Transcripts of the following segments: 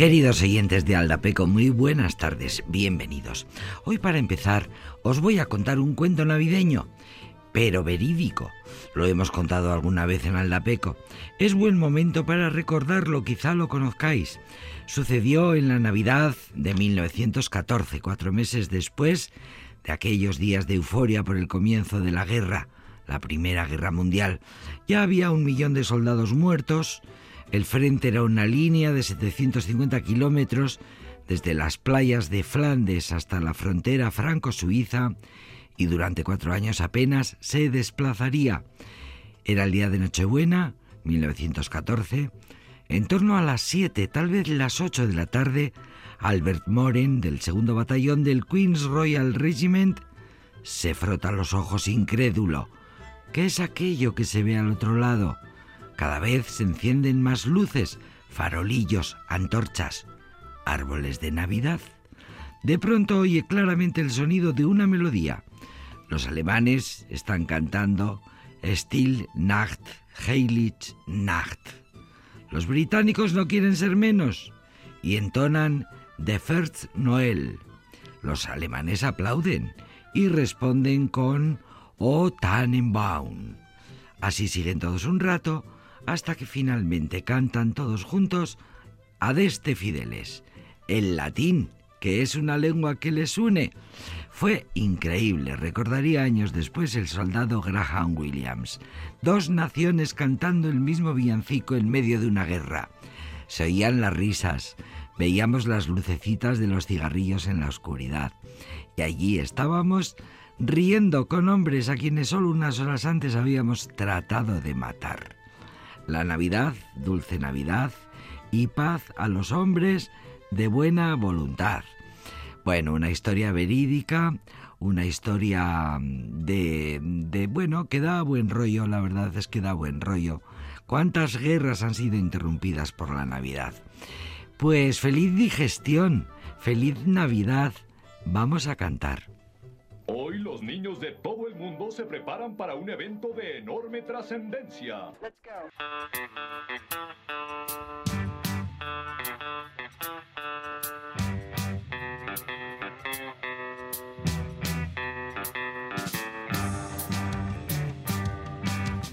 Queridos oyentes de Aldapeco, muy buenas tardes, bienvenidos. Hoy para empezar os voy a contar un cuento navideño, pero verídico. Lo hemos contado alguna vez en Aldapeco. Es buen momento para recordarlo, quizá lo conozcáis. Sucedió en la Navidad de 1914, cuatro meses después de aquellos días de euforia por el comienzo de la guerra, la Primera Guerra Mundial. Ya había un millón de soldados muertos, el frente era una línea de 750 kilómetros desde las playas de Flandes hasta la frontera franco-suiza y durante cuatro años apenas se desplazaría. Era el día de Nochebuena, 1914. En torno a las 7, tal vez las 8 de la tarde, Albert Moren, del segundo batallón del Queen's Royal Regiment, se frota los ojos incrédulo. ¿Qué es aquello que se ve al otro lado? Cada vez se encienden más luces, farolillos, antorchas, árboles de Navidad. De pronto oye claramente el sonido de una melodía. Los alemanes están cantando Still Nacht, Heilig Nacht. Los británicos no quieren ser menos y entonan The First Noel. Los alemanes aplauden y responden con O Tannenbaum. Así siguen todos un rato hasta que finalmente cantan todos juntos Adeste Fideles, el latín, que es una lengua que les une. Fue increíble, recordaría años después el soldado Graham Williams. Dos naciones cantando el mismo villancico en medio de una guerra. Se oían las risas, veíamos las lucecitas de los cigarrillos en la oscuridad. Y allí estábamos riendo con hombres a quienes solo unas horas antes habíamos tratado de matar la Navidad, dulce Navidad, y paz a los hombres de buena voluntad. Bueno, una historia verídica, una historia de, de, bueno, que da buen rollo, la verdad es que da buen rollo. ¿Cuántas guerras han sido interrumpidas por la Navidad? Pues feliz digestión, feliz Navidad, vamos a cantar. Hoy los niños de todo el mundo se preparan para un evento de enorme trascendencia.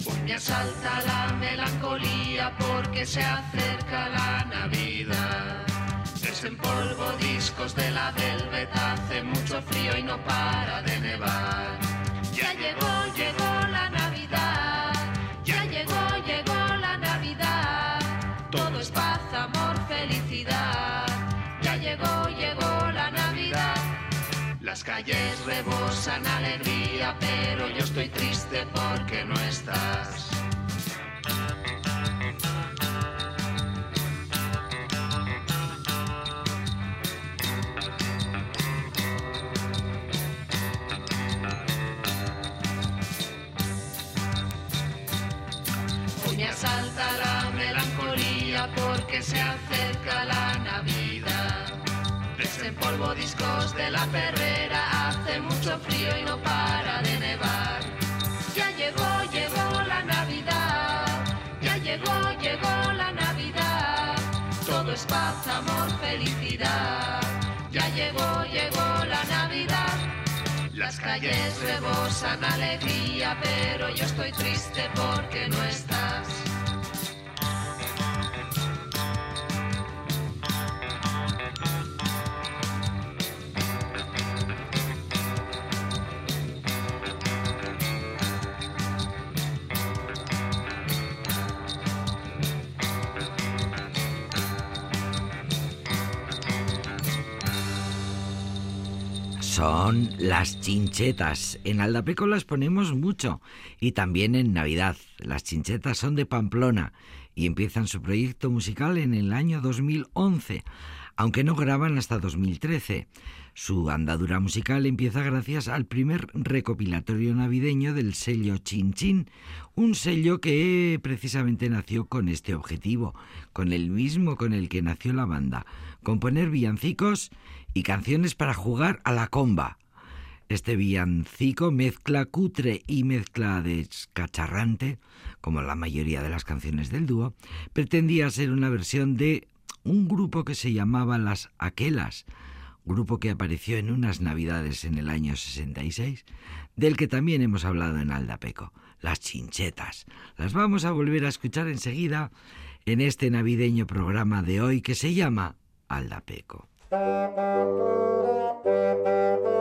Hoy me asalta la melancolía porque se acerca la Navidad polvo discos de la Velvet, hace mucho frío y no para de nevar. Ya llegó, llegó la Navidad, ya llegó, llegó la Navidad. Todo es paz, amor, felicidad. Ya llegó, llegó la Navidad. Las calles rebosan alegría, pero yo estoy triste porque no estás. Porque se acerca la Navidad. Desempolvo discos de la perrera, hace mucho frío y no para de nevar. Ya llegó, llegó la Navidad, ya llegó, llegó la Navidad. Todo es paz, amor, felicidad. Ya llegó, llegó la Navidad. Las calles rebosan alegría, pero yo estoy triste porque no estás. Son las chinchetas. En Aldapeco las ponemos mucho y también en Navidad. Las chinchetas son de Pamplona y empiezan su proyecto musical en el año 2011, aunque no graban hasta 2013. Su andadura musical empieza gracias al primer recopilatorio navideño del sello Chin Chin, un sello que precisamente nació con este objetivo, con el mismo con el que nació la banda, componer villancicos y canciones para jugar a la comba. Este villancico mezcla cutre y mezcla descacharrante, como la mayoría de las canciones del dúo, pretendía ser una versión de un grupo que se llamaba Las Aquelas, grupo que apareció en unas navidades en el año 66, del que también hemos hablado en Aldapeco, las chinchetas. Las vamos a volver a escuchar enseguida en este navideño programa de hoy que se llama Aldapeco. Thank you.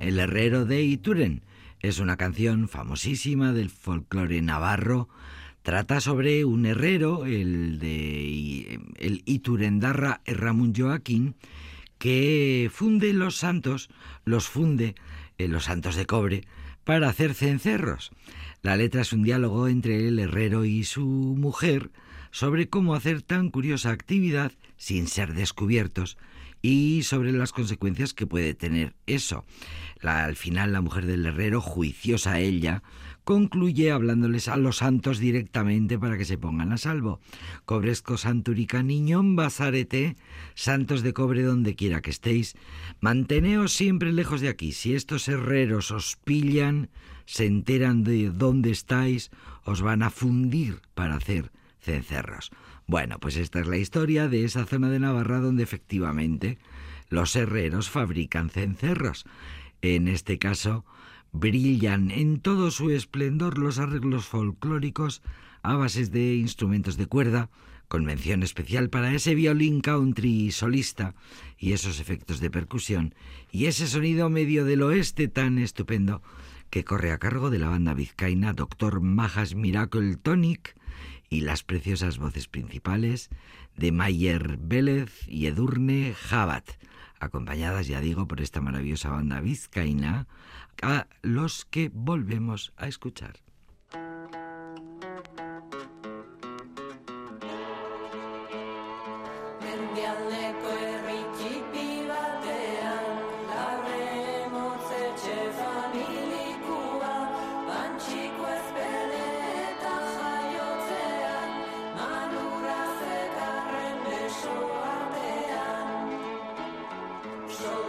El herrero de Ituren. Es una canción famosísima del folclore navarro. Trata sobre un herrero, el de el Iturendarra Erramun Joaquín, que funde los santos, los funde, en los santos de cobre, para hacer cencerros. La letra es un diálogo entre el herrero y su mujer sobre cómo hacer tan curiosa actividad sin ser descubiertos y sobre las consecuencias que puede tener eso. al final la mujer del herrero, juiciosa ella, concluye hablándoles a los santos directamente para que se pongan a salvo. Cobresco santurica niñón basarete, santos de cobre donde quiera que estéis, manteneos siempre lejos de aquí. Si estos herreros os pillan, se enteran de dónde estáis, os van a fundir para hacer cencerros. Bueno, pues esta es la historia de esa zona de Navarra donde efectivamente los herreros fabrican cencerros. En este caso, brillan en todo su esplendor los arreglos folclóricos a bases de instrumentos de cuerda, con mención especial para ese violín country solista y esos efectos de percusión y ese sonido medio del oeste tan estupendo que corre a cargo de la banda vizcaína Dr. Majas Miracle Tonic y las preciosas voces principales de Mayer Vélez y Edurne Jabat, acompañadas, ya digo, por esta maravillosa banda vizcaína, a los que volvemos a escuchar. show.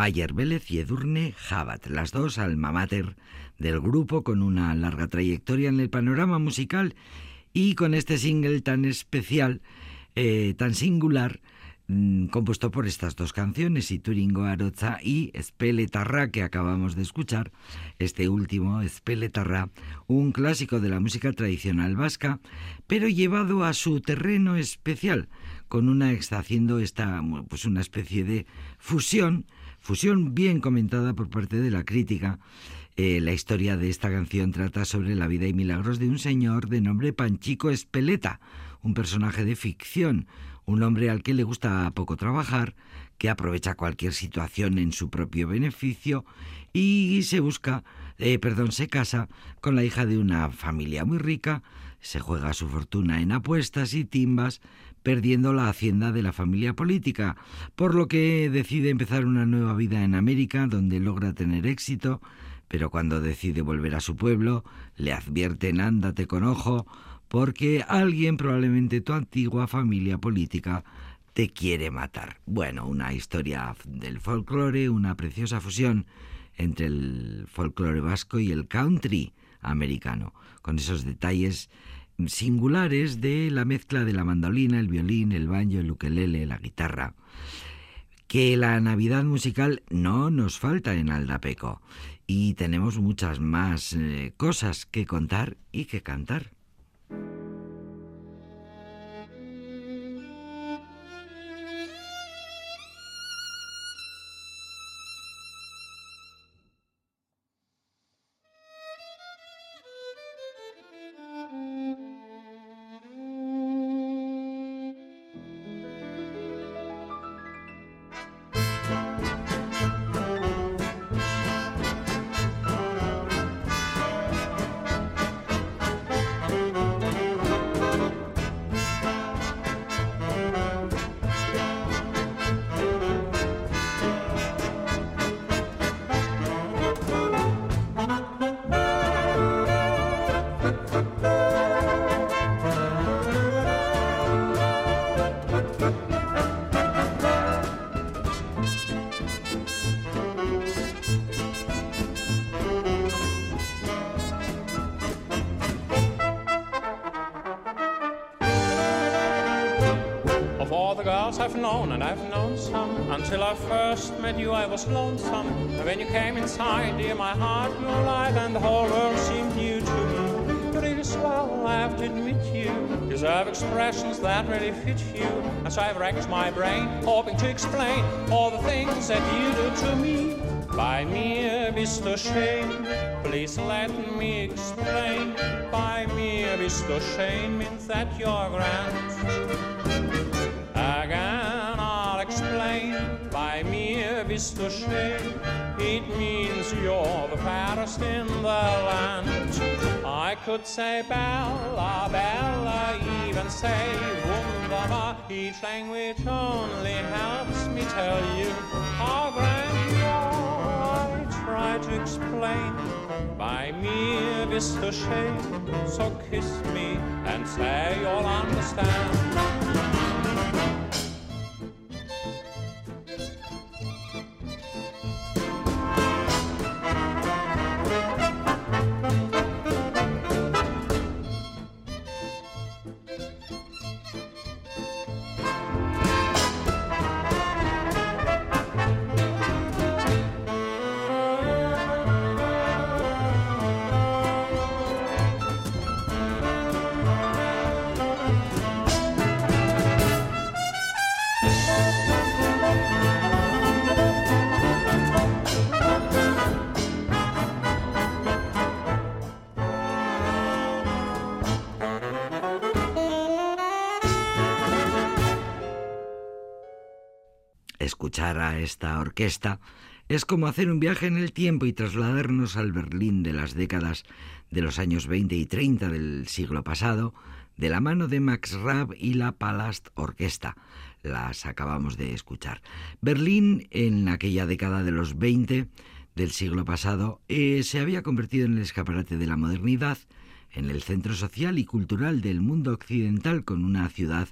Mayer Vélez y Edurne Jabat, las dos alma mater del grupo con una larga trayectoria en el panorama musical y con este single tan especial, eh, tan singular, mm, compuesto por estas dos canciones, Ituringo Aroza y Espeletarra, que acabamos de escuchar. Este último, Espeletarra, un clásico de la música tradicional vasca, pero llevado a su terreno especial, con una, haciendo esta, pues una especie de fusión Fusión bien comentada por parte de la crítica. Eh, la historia de esta canción trata sobre la vida y milagros de un señor de nombre Panchico Espeleta, un personaje de ficción, un hombre al que le gusta poco trabajar, que aprovecha cualquier situación en su propio beneficio y se busca, eh, perdón, se casa con la hija de una familia muy rica, se juega su fortuna en apuestas y timbas, perdiendo la hacienda de la familia política, por lo que decide empezar una nueva vida en América donde logra tener éxito, pero cuando decide volver a su pueblo, le advierten ándate con ojo, porque alguien, probablemente tu antigua familia política, te quiere matar. Bueno, una historia del folclore, una preciosa fusión entre el folclore vasco y el country americano, con esos detalles singulares de la mezcla de la mandolina, el violín, el banjo, el ukelele, la guitarra. Que la Navidad musical no nos falta en Aldapeco y tenemos muchas más eh, cosas que contar y que cantar. The girls I've known, and I've known some. Until I first met you, I was lonesome. And when you came inside, dear, my heart grew light, and the whole world seemed new to me. You're really swell, I have to admit you deserve expressions that really fit you. And so I've racked my brain, hoping to explain all the things that you do to me. Bei mir bist du please let me explain. Bei mir bist du means that you're grand. It means you're the fairest in the land. I could say Bella, Bella, even say Wunderbar. Each language only helps me tell you how grand you are I try to explain. By me bist du schön, so kiss me and say you'll understand. Esta orquesta es como hacer un viaje en el tiempo y trasladarnos al Berlín de las décadas de los años 20 y 30 del siglo pasado, de la mano de Max Raab y la Palast Orquesta. Las acabamos de escuchar. Berlín, en aquella década de los 20 del siglo pasado, eh, se había convertido en el escaparate de la modernidad, en el centro social y cultural del mundo occidental, con una ciudad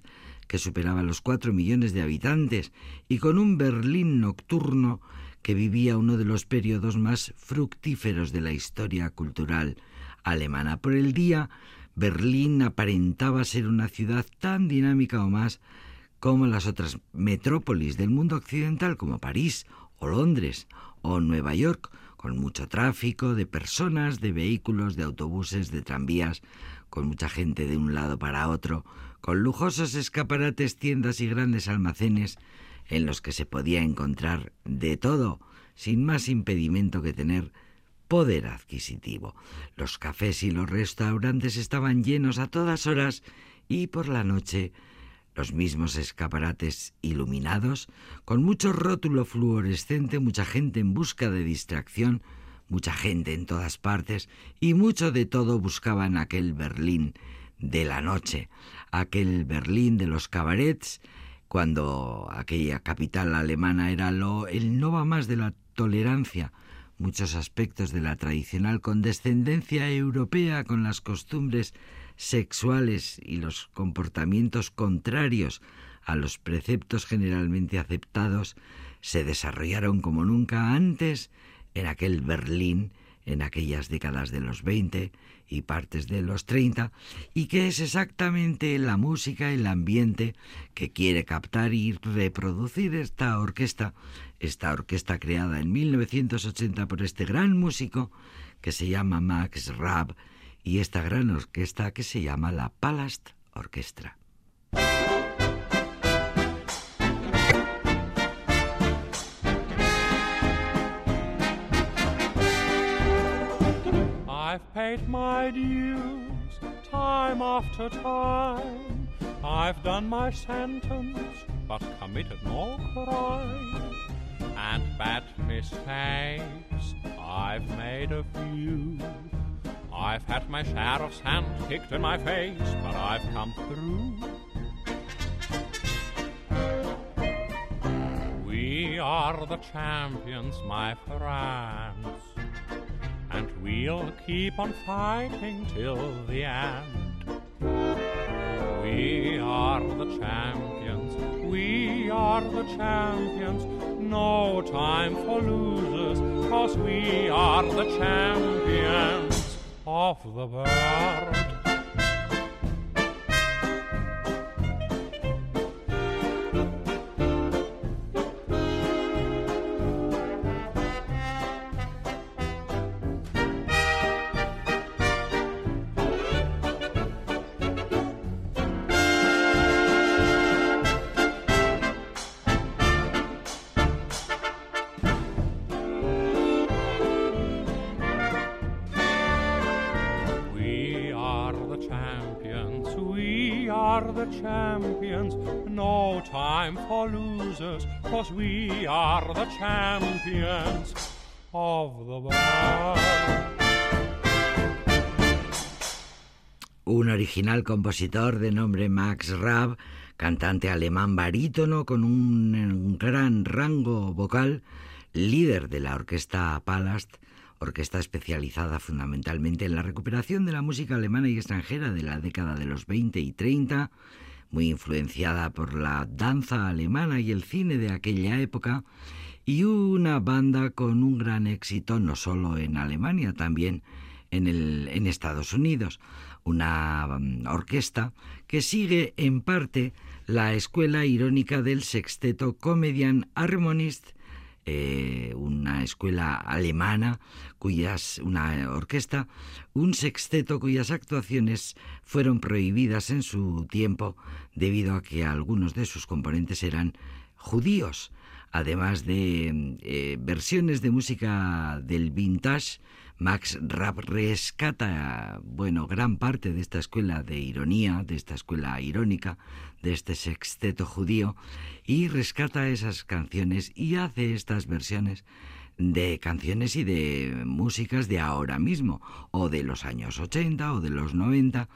que superaba los cuatro millones de habitantes, y con un Berlín nocturno que vivía uno de los periodos más fructíferos de la historia cultural alemana. Por el día, Berlín aparentaba ser una ciudad tan dinámica o más como las otras metrópolis del mundo occidental como París o Londres o Nueva York, con mucho tráfico de personas, de vehículos, de autobuses, de tranvías, con mucha gente de un lado para otro, con lujosos escaparates, tiendas y grandes almacenes en los que se podía encontrar de todo, sin más impedimento que tener poder adquisitivo. Los cafés y los restaurantes estaban llenos a todas horas y por la noche los mismos escaparates iluminados, con mucho rótulo fluorescente, mucha gente en busca de distracción, mucha gente en todas partes y mucho de todo buscaban aquel Berlín de la noche, aquel Berlín de los cabarets, cuando aquella capital alemana era lo, el no va más de la tolerancia, muchos aspectos de la tradicional condescendencia europea con las costumbres sexuales y los comportamientos contrarios a los preceptos generalmente aceptados se desarrollaron como nunca antes en aquel Berlín en aquellas décadas de los 20 y partes de los 30, y que es exactamente la música, el ambiente que quiere captar y reproducir esta orquesta, esta orquesta creada en 1980 por este gran músico que se llama Max Raab y esta gran orquesta que se llama la Palast Orchestra. I've paid my dues time after time. I've done my sentence, but committed no crime. And bad mistakes, I've made a few. I've had my share of sand kicked in my face, but I've come through. We are the champions, my friends we'll keep on fighting till the end. We are the champions, we are the champions, no time for losers, cause we are the champions of the world. Compositor de nombre Max Raab, cantante alemán barítono con un, un gran rango vocal, líder de la orquesta Palast, orquesta especializada fundamentalmente en la recuperación de la música alemana y extranjera de la década de los 20 y 30, muy influenciada por la danza alemana y el cine de aquella época, y una banda con un gran éxito no solo en Alemania, también en, Estados Unidos. Una mm, orquesta que sigue en parte la escuela irónica del sexteto Comedian Harmonist, eh, una escuela alemana cuyas una orquesta, un sexteto cuyas actuaciones fueron prohibidas en su tiempo debido a que algunos de sus componentes eran judíos, además de mm, eh, versiones de música del vintage Max Rapp rescata, bueno, gran parte de esta escuela de ironía, de esta escuela irónica, de este sexteto judío, y rescata esas canciones y hace estas versiones de canciones y de músicas de ahora mismo, o de los años 80 o de los 90.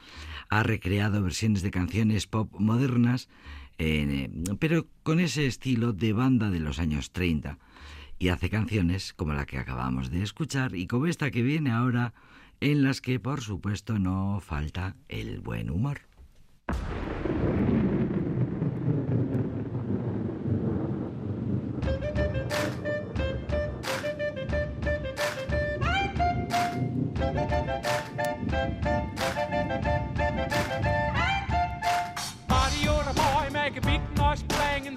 Ha recreado versiones de canciones pop modernas, eh, pero con ese estilo de banda de los años 30 y hace canciones como la que acabamos de escuchar y como esta que viene ahora, en las que por supuesto no falta el buen humor.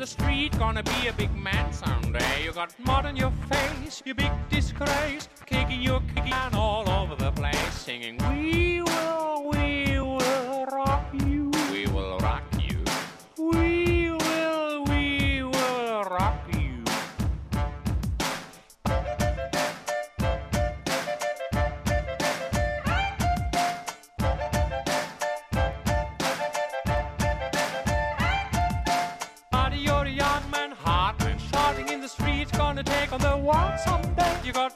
The street, gonna be a big man someday. You got mud on your face, you big disgrace, kicking your kicking all over the place, singing, We will, we will rock you. walk someday. You got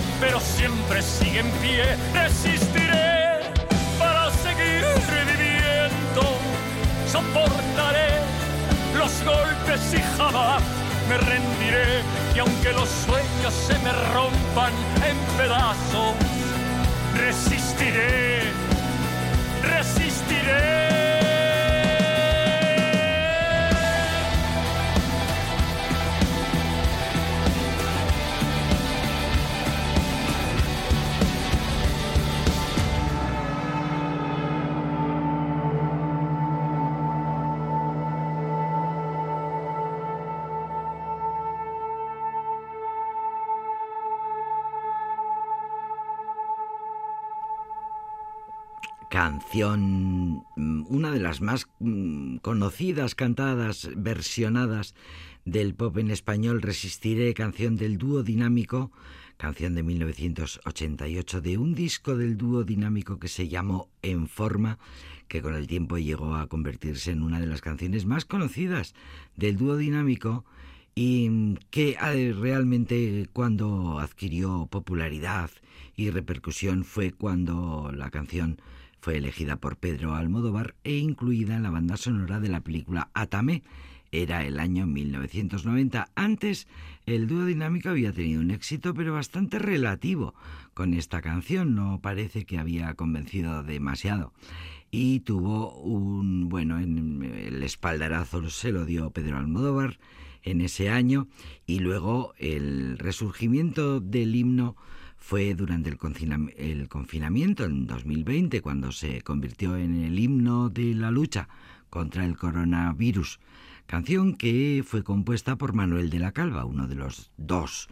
pero siempre sigue en pie. Resistiré para seguir reviviendo soportaré los golpes y jamás me rendiré. Y aunque los sueños se me rompan en pedazos, resistiré, resistiré. Canción, mm, una de las más mm, conocidas, cantadas, versionadas del pop en español, Resistiré, canción del dúo dinámico, canción de 1988, de un disco del dúo dinámico que se llamó En Forma, que con el tiempo llegó a convertirse en una de las canciones más conocidas del dúo dinámico y mm, que eh, realmente cuando adquirió popularidad y repercusión fue cuando la canción fue elegida por Pedro Almodóvar e incluida en la banda sonora de la película Atame. Era el año 1990. Antes, el dúo dinámico había tenido un éxito, pero bastante relativo con esta canción. No parece que había convencido demasiado. Y tuvo un, bueno, en el espaldarazo se lo dio Pedro Almodóvar en ese año y luego el resurgimiento del himno fue durante el, confinamiento en 2020 cuando se convirtió en el himno de la lucha contra el coronavirus, canción que fue compuesta por Manuel de la Calva, uno de los dos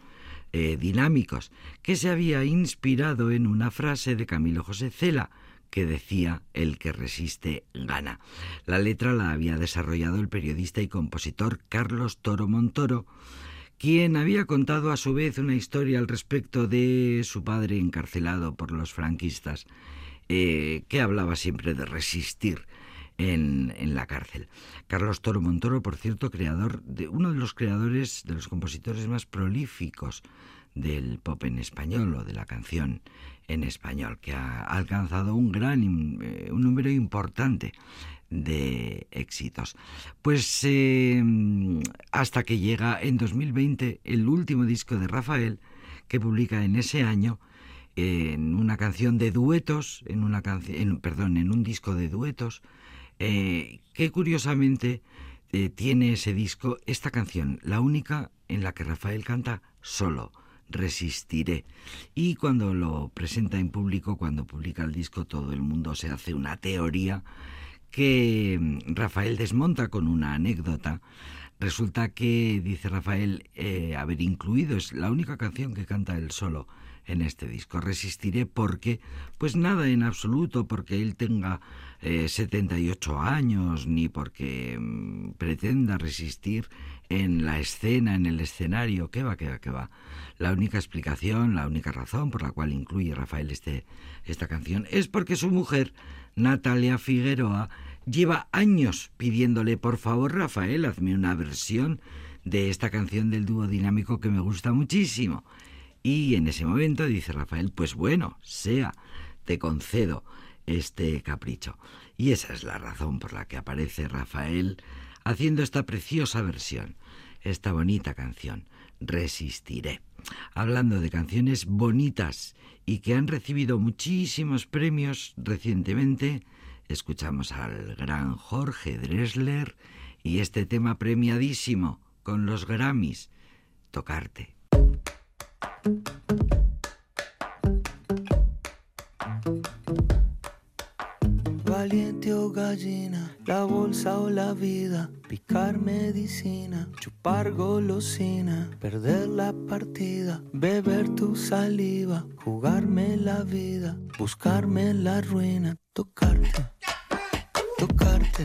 eh, dinámicos, que se había inspirado en una frase de Camilo José Cela, que decía el que resiste gana. La letra la había desarrollado el periodista y compositor Carlos Toro Montoro, quien había contado a su vez una historia al respecto de su padre encarcelado por los franquistas, eh, que hablaba siempre de resistir en, en, la cárcel. Carlos Toro Montoro, por cierto, creador de uno de los creadores, de los compositores más prolíficos del pop en español o de la canción en español, que ha alcanzado un gran, eh, un número importante de éxitos. Pues eh, hasta que llega en 2020 el último disco de Rafael, que publica en ese año en una canción de duetos, en una canción, perdón, en un disco de duetos, eh, que curiosamente tiene ese disco esta canción, la única en la que Rafael canta solo resistiré. Y cuando lo presenta en público, cuando publica el disco, todo el mundo se hace una teoría que mm, Rafael desmonta con una anécdota. Resulta que, dice Rafael, eh, haber incluido, es la única canción que canta él solo en este disco. Resistiré porque, pues nada en absoluto, porque él tenga 78 eh, años, ni porque mm, pretenda resistir en la escena, en el escenario, ¿qué va, qué va, qué va? La única explicación, la única razón por la cual incluye Rafael este, esta canción es porque su mujer, Natalia Figueroa, lleva años pidiéndole, por favor, Rafael, hazme una versión de esta canción del dúo dinámico que me gusta muchísimo. Y en ese momento dice Rafael, pues bueno, sea, te concedo este capricho. Y esa es la razón por la que aparece Rafael haciendo esta preciosa versión, esta bonita canción, Resistiré. Hablando de canciones bonitas y que han recibido muchísimos premios recientemente, escuchamos al gran Jorge Dresler y este tema premiadísimo con los Grammys, Tocarte. Valiente o gallina, la bolsa o la vida, picar medicina, chupar golosina, perder la partida, beber tu saliva, jugarme la vida, buscarme la ruina, tocarte, tocarte, tocarte,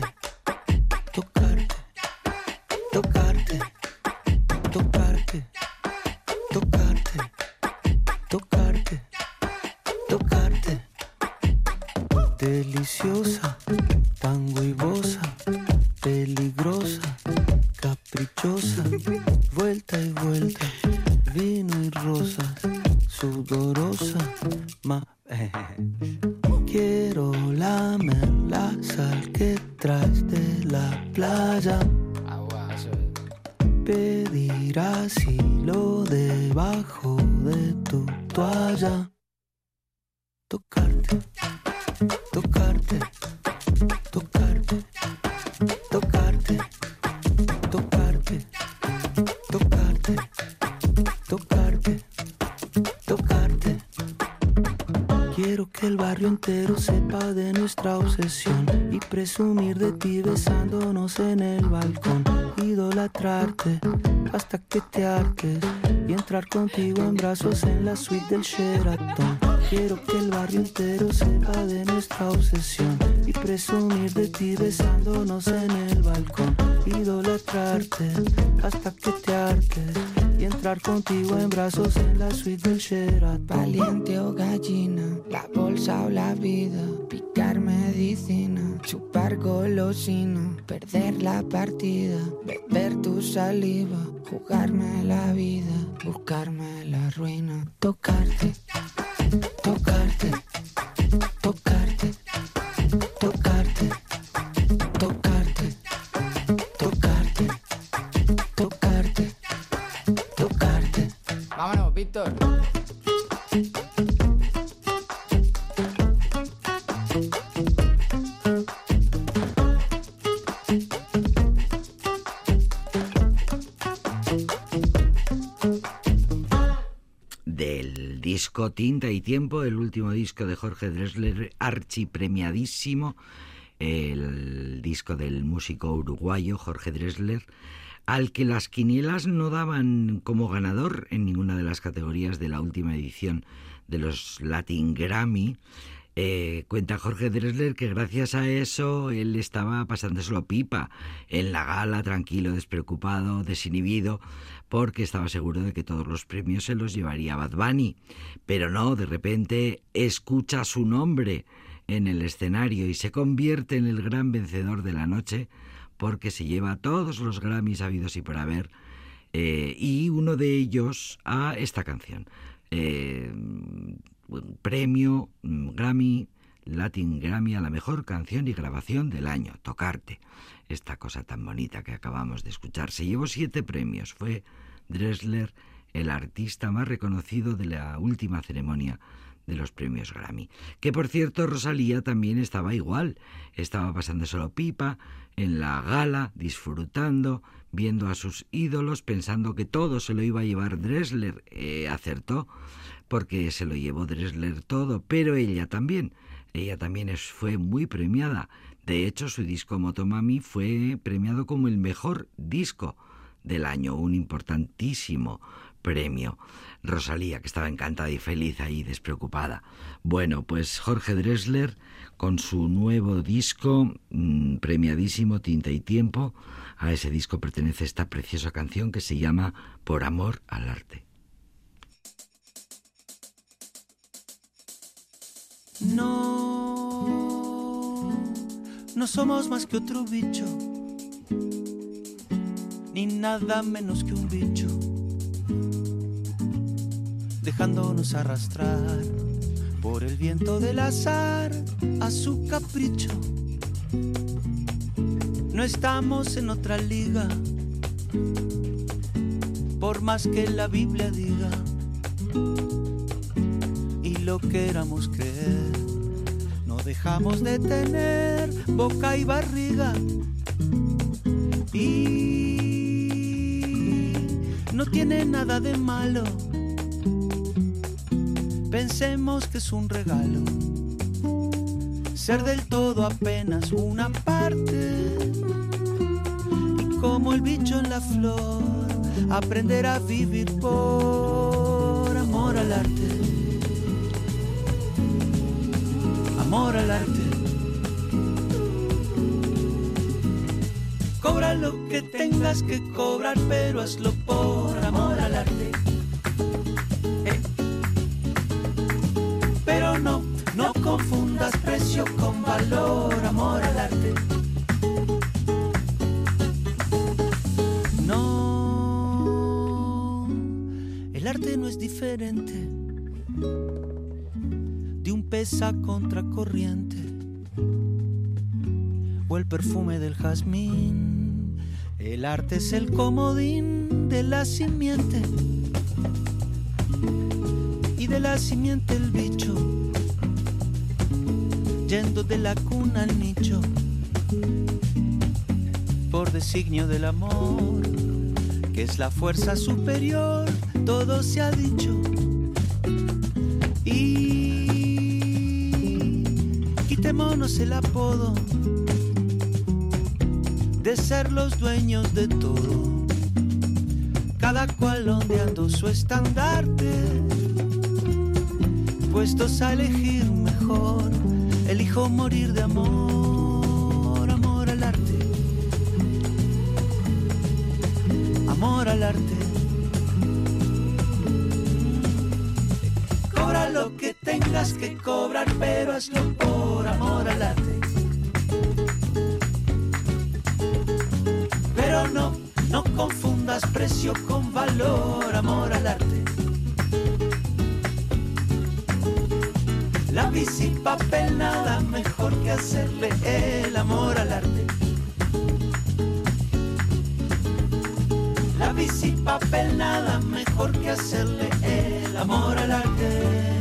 y entrar contigo en brazos en la suite del Sheraton. Quiero que el barrio entero sepa de nuestra obsesión y presumir de ti besándonos en el balcón. Idolatrarte hasta que te hartes y entrar contigo en brazos en la suite del Sheraton. Valiente o gallina, la bolsa o la vida, picar medicina, chupar golosina, perder la partida, beber tu saliva, jugarme la vida, buscarme la ruina, tocarte, tocarte, tocarte, tocarte, tocarte, tocarte, tocarte, tocarte. Vámonos, Víctor. Tinta y Tiempo, el último disco de Jorge Dressler, archipremiadísimo, el disco del músico uruguayo Jorge Dressler, al que las quinielas no daban como ganador en ninguna de las categorías de la última edición de los Latin Grammy. Eh, cuenta Jorge Dressler que gracias a eso él estaba pasándoselo pipa en la gala, tranquilo, despreocupado, desinhibido, porque estaba seguro de que todos los premios se los llevaría Bad Bunny. Pero no, de repente escucha su nombre en el escenario y se convierte en el gran vencedor de la noche porque se lleva todos los Grammys habidos y por haber eh, y uno de ellos a esta canción. Eh, premio mm, Grammy, Latin Grammy a la mejor canción y grabación del año, Tocarte. Esta cosa tan bonita que acabamos de escuchar. Se llevó siete premios. Fue Dressler el artista más reconocido de la última ceremonia de los premios Grammy. Que por cierto, Rosalía también estaba igual. Estaba pasando solo pipa en la gala, disfrutando, viendo a sus ídolos, pensando que todo se lo iba a llevar Dressler. Eh, acertó, porque se lo llevó Dressler todo, pero ella también. Ella también fue muy premiada. De hecho, su disco Motomami fue premiado como el mejor disco del año, un importantísimo premio. Rosalía, que estaba encantada y feliz ahí, despreocupada. Bueno, pues Jorge Dressler, con su nuevo disco, mm, premiadísimo, Tinta y Tiempo, a ese disco pertenece esta preciosa canción que se llama Por Amor al Arte. No, no somos más que otro bicho, ni nada menos que un bicho dejándonos arrastrar por el viento del azar a su capricho. No estamos en otra liga, por más que la Biblia diga, y lo queramos creer, dejamos de tener boca y barriga. Y no tiene nada de malo pensemos que es un regalo. Ser del todo apenas una parte. Y como el bicho en la flor, aprender a vivir por amor al arte. Amor al arte. Cobra lo que tengas que cobrar, pero hazlo por de un pez a contracorriente o el perfume del jazmín. El arte es el comodín de la simiente y de la simiente el bicho yendo de la cuna al nicho, por designio del amor, que es la fuerza superior, todo se ha dicho. El apodo de ser los dueños de todo, cada cual ondeando su estandarte, puestos a elegir mejor. Elijo morir de amor, amor al arte, amor al arte. Tengas que cobrar, pero hazlo por amor al arte. Pero no, no confundas precio con valor, amor al arte. lápiz y papel, nada mejor que hacerle el amor al arte. Lápiz y papel, nada mejor que hacerle el amor al arte.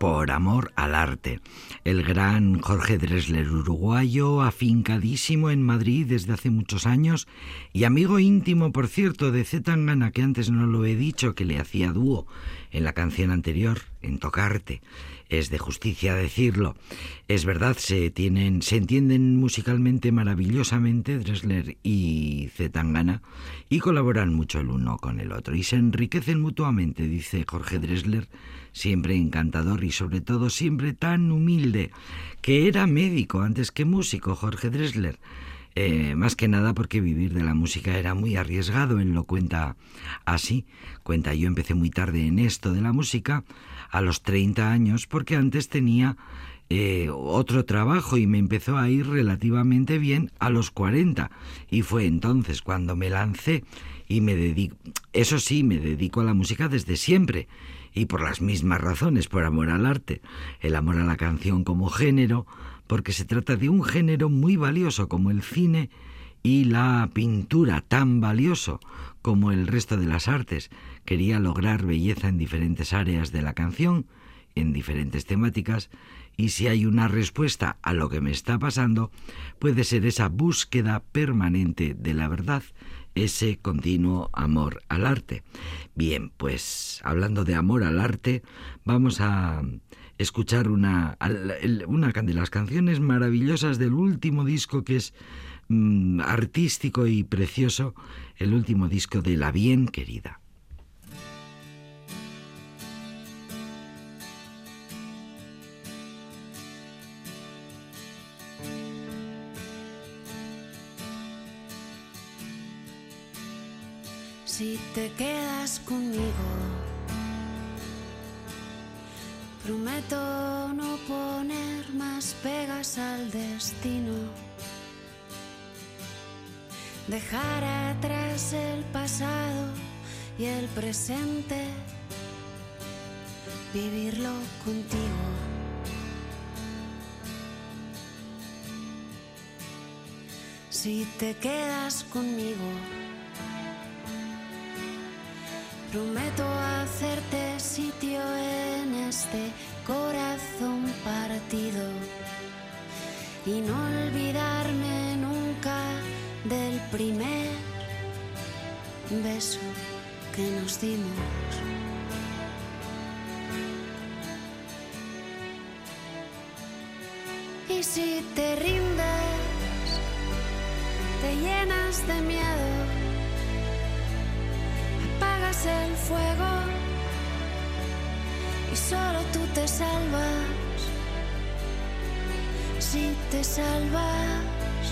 Por amor al arte. El gran Jorge Dresler, uruguayo, afincadísimo en Madrid desde hace muchos años y amigo íntimo, por cierto, de Z Tangana, que antes no lo he dicho, que le hacía dúo en la canción anterior, en Tocarte. Es de justicia decirlo. Es verdad, se tienen, se entienden musicalmente maravillosamente Dresler y Z Tangana y colaboran mucho el uno con el otro y se enriquecen mutuamente, dice Jorge Dresler, siempre encantador y sobre todo siempre tan humilde, que era médico antes que músico, Jorge Dresler. Eh, más que nada porque vivir de la música era muy arriesgado, él lo cuenta así. Cuenta, yo empecé muy tarde en esto de la música, a los 30 años, porque antes tenía eh, otro trabajo y me empezó a ir relativamente bien a los 40. Y fue entonces cuando me lancé y me eso sí, me dedico a la música desde siempre y por las mismas razones, por amor al arte, el amor a la canción como género, porque se trata de un género muy valioso como el cine y la pintura, tan valioso como el resto de las artes. Quería lograr belleza en diferentes áreas de la canción, en diferentes temáticas, y si hay una respuesta a lo que me está pasando, puede ser esa búsqueda permanente de la verdad, ese continuo amor al arte. Bien, pues hablando de amor al arte, vamos a escuchar una, una de las canciones maravillosas del último disco que es mm, artístico y precioso, el último disco de La Bien Querida. Si te quedas conmigo, prometo no poner más pegas al destino. Dejar atrás el pasado y el presente, vivirlo contigo. Si te quedas conmigo, Prometo hacerte sitio en este corazón partido y no olvidarme nunca del primer beso que nos dimos. Y si te rindes, te llenas de miedo el fuego y solo tú te salvas. Si te salvas,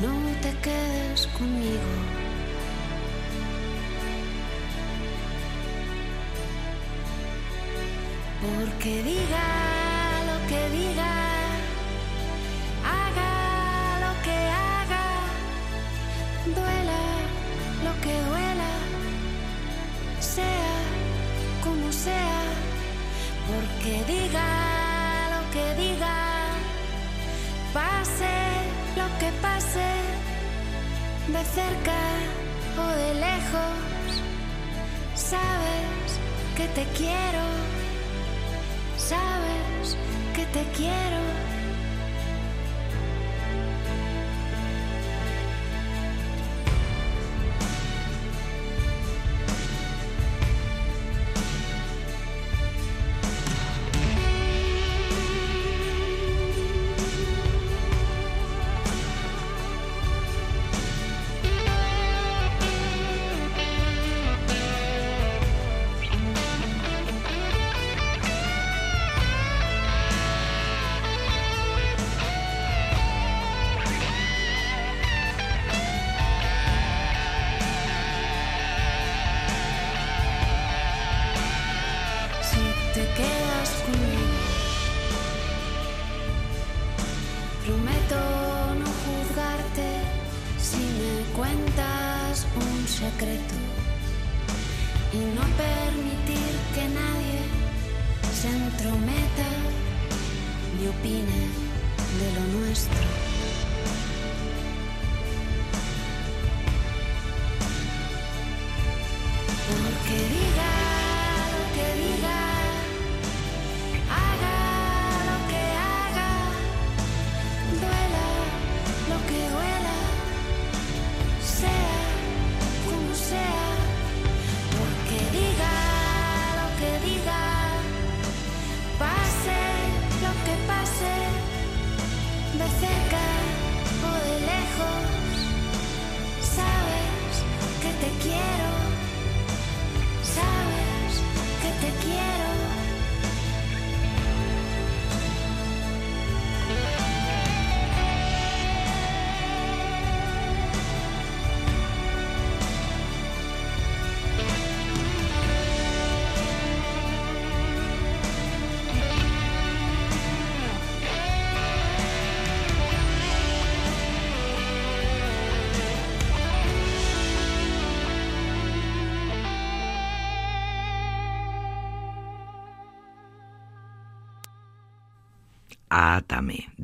no te quedes conmigo. Porque diga lo que diga,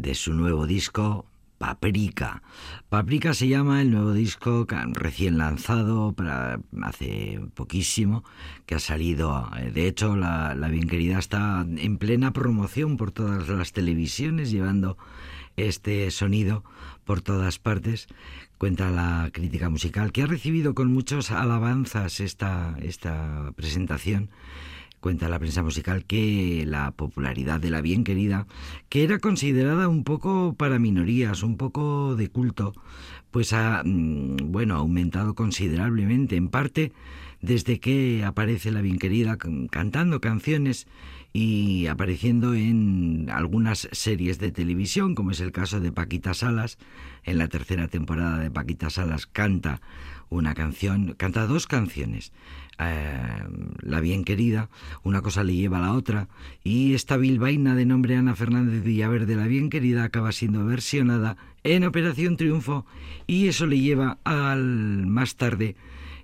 de su nuevo disco Paprika. Paprika se llama el nuevo disco recién lanzado para hace poquísimo, que ha salido. eh, De hecho, la, la bien querida está en plena promoción por todas las televisiones, llevando este sonido por todas partes. Cuenta la crítica musical que ha recibido con muchas alabanzas esta, esta presentación cuenta la prensa musical que la popularidad de la bien querida, que era considerada un poco para minorías, un poco de culto, pues ha mm, bueno, aumentado considerablemente, en parte desde que aparece la bien querida can- cantando canciones y apareciendo en algunas series de televisión, como es el caso de Paquita Salas. En la tercera temporada de Paquita Salas canta una canción, canta dos canciones. Eh, la bien querida, una cosa le lleva a la otra, y esta bilbaína de nombre Ana Fernández Villaverde, la bien querida, acaba siendo versionada en Operación Triunfo, y eso le lleva al más tarde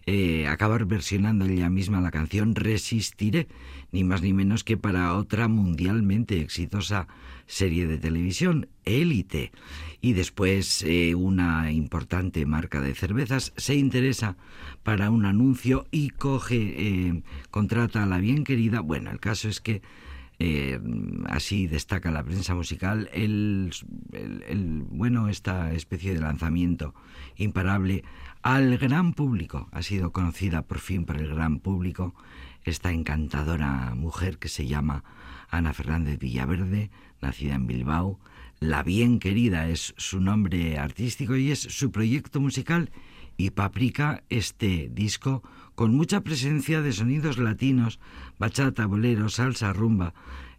eh, acabar versionando ella misma la canción Resistiré, ni más ni menos que para otra mundialmente exitosa serie de televisión, Élite. Y después eh, una importante marca de cervezas se interesa para un anuncio y coge, eh, contrata a la bien querida. Bueno, el caso es que así destaca la prensa musical el- el- bueno esta especie de lanzamiento imparable al gran público. Ha sido conocida por fin por el gran público esta encantadora mujer que se llama Ana Fernández Villaverde nacida en Bilbao. La bien querida es su nombre artístico y es su proyecto musical y Paprika este disco con mucha presencia de sonidos latinos, bachata, bolero, salsa, rumba,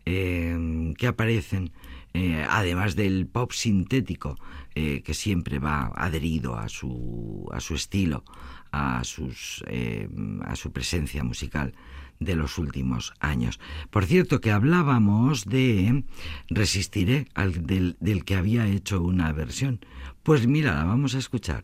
eh, que aparecen, eh, además del pop sintético, eh, que siempre va adherido a su, a su estilo, a, sus, eh, a su presencia musical de los últimos años. Por cierto, que hablábamos de Resistiré, al, del, del que había hecho una versión. Pues mira, la vamos a escuchar.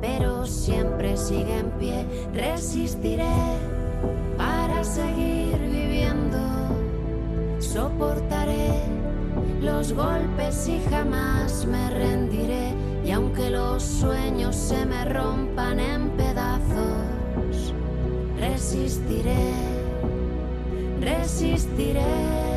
pero siempre sigue en pie. Resistiré para seguir viviendo. Soportaré los golpes y jamás me rendiré. Y aunque los sueños se me rompan en pedazos, resistiré, resistiré.